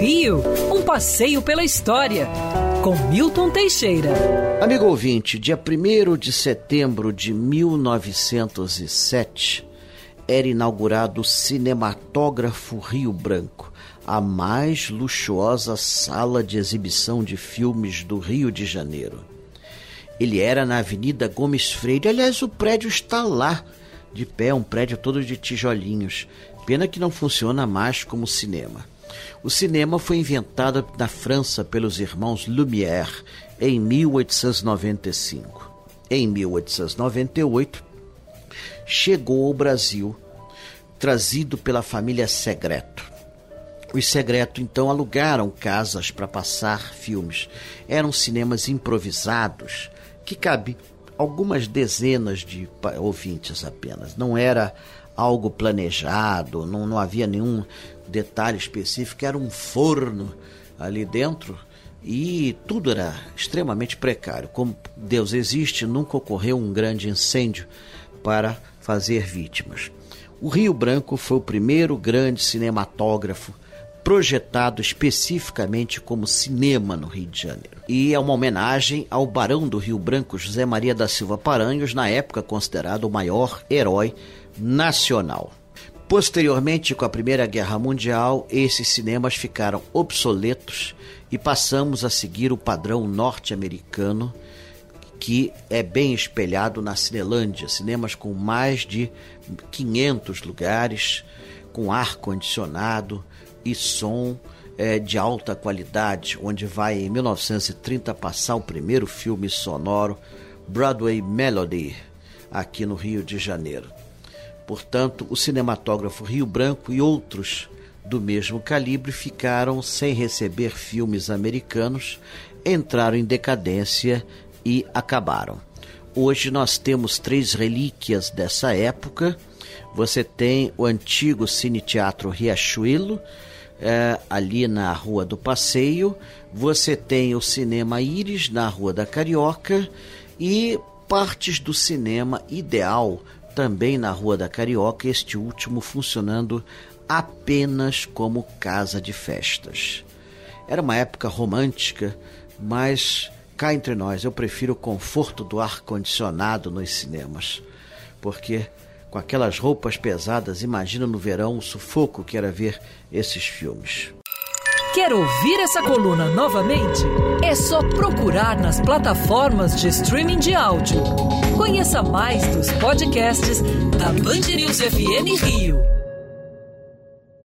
Rio, um passeio pela história, com Milton Teixeira. Amigo ouvinte, dia 1 de setembro de 1907 era inaugurado o Cinematógrafo Rio Branco, a mais luxuosa sala de exibição de filmes do Rio de Janeiro. Ele era na Avenida Gomes Freire, aliás, o prédio está lá, de pé, um prédio todo de tijolinhos. Pena que não funciona mais como cinema. O cinema foi inventado na França pelos irmãos Lumière em 1895. Em 1898, chegou ao Brasil, trazido pela família Segreto. Os Segreto então alugaram casas para passar filmes. Eram cinemas improvisados que cabe algumas dezenas de ouvintes apenas. Não era algo planejado, não, não havia nenhum detalhe específico, era um forno ali dentro e tudo era extremamente precário. Como Deus existe, nunca ocorreu um grande incêndio para fazer vítimas. O Rio Branco foi o primeiro grande cinematógrafo projetado especificamente como cinema no Rio de Janeiro. E é uma homenagem ao Barão do Rio Branco, José Maria da Silva Paranhos, na época considerado o maior herói nacional. Posteriormente, com a Primeira Guerra Mundial, esses cinemas ficaram obsoletos e passamos a seguir o padrão norte-americano, que é bem espelhado na Cinelândia, cinemas com mais de 500 lugares, com ar condicionado, e som é, de alta qualidade, onde vai em 1930 passar o primeiro filme sonoro Broadway Melody aqui no Rio de Janeiro. Portanto, o cinematógrafo Rio Branco e outros do mesmo calibre ficaram sem receber filmes americanos, entraram em decadência e acabaram. Hoje nós temos três relíquias dessa época. Você tem o antigo Cine Teatro Riachuelo, é, ali na Rua do Passeio. Você tem o Cinema Íris na Rua da Carioca e partes do Cinema Ideal também na Rua da Carioca, este último funcionando apenas como casa de festas. Era uma época romântica, mas cá entre nós eu prefiro o conforto do ar condicionado nos cinemas, porque com aquelas roupas pesadas, imagina no verão o sufoco que era ver esses filmes. Quer ouvir essa coluna novamente? É só procurar nas plataformas de streaming de áudio. Conheça mais dos podcasts da Band News FM Rio.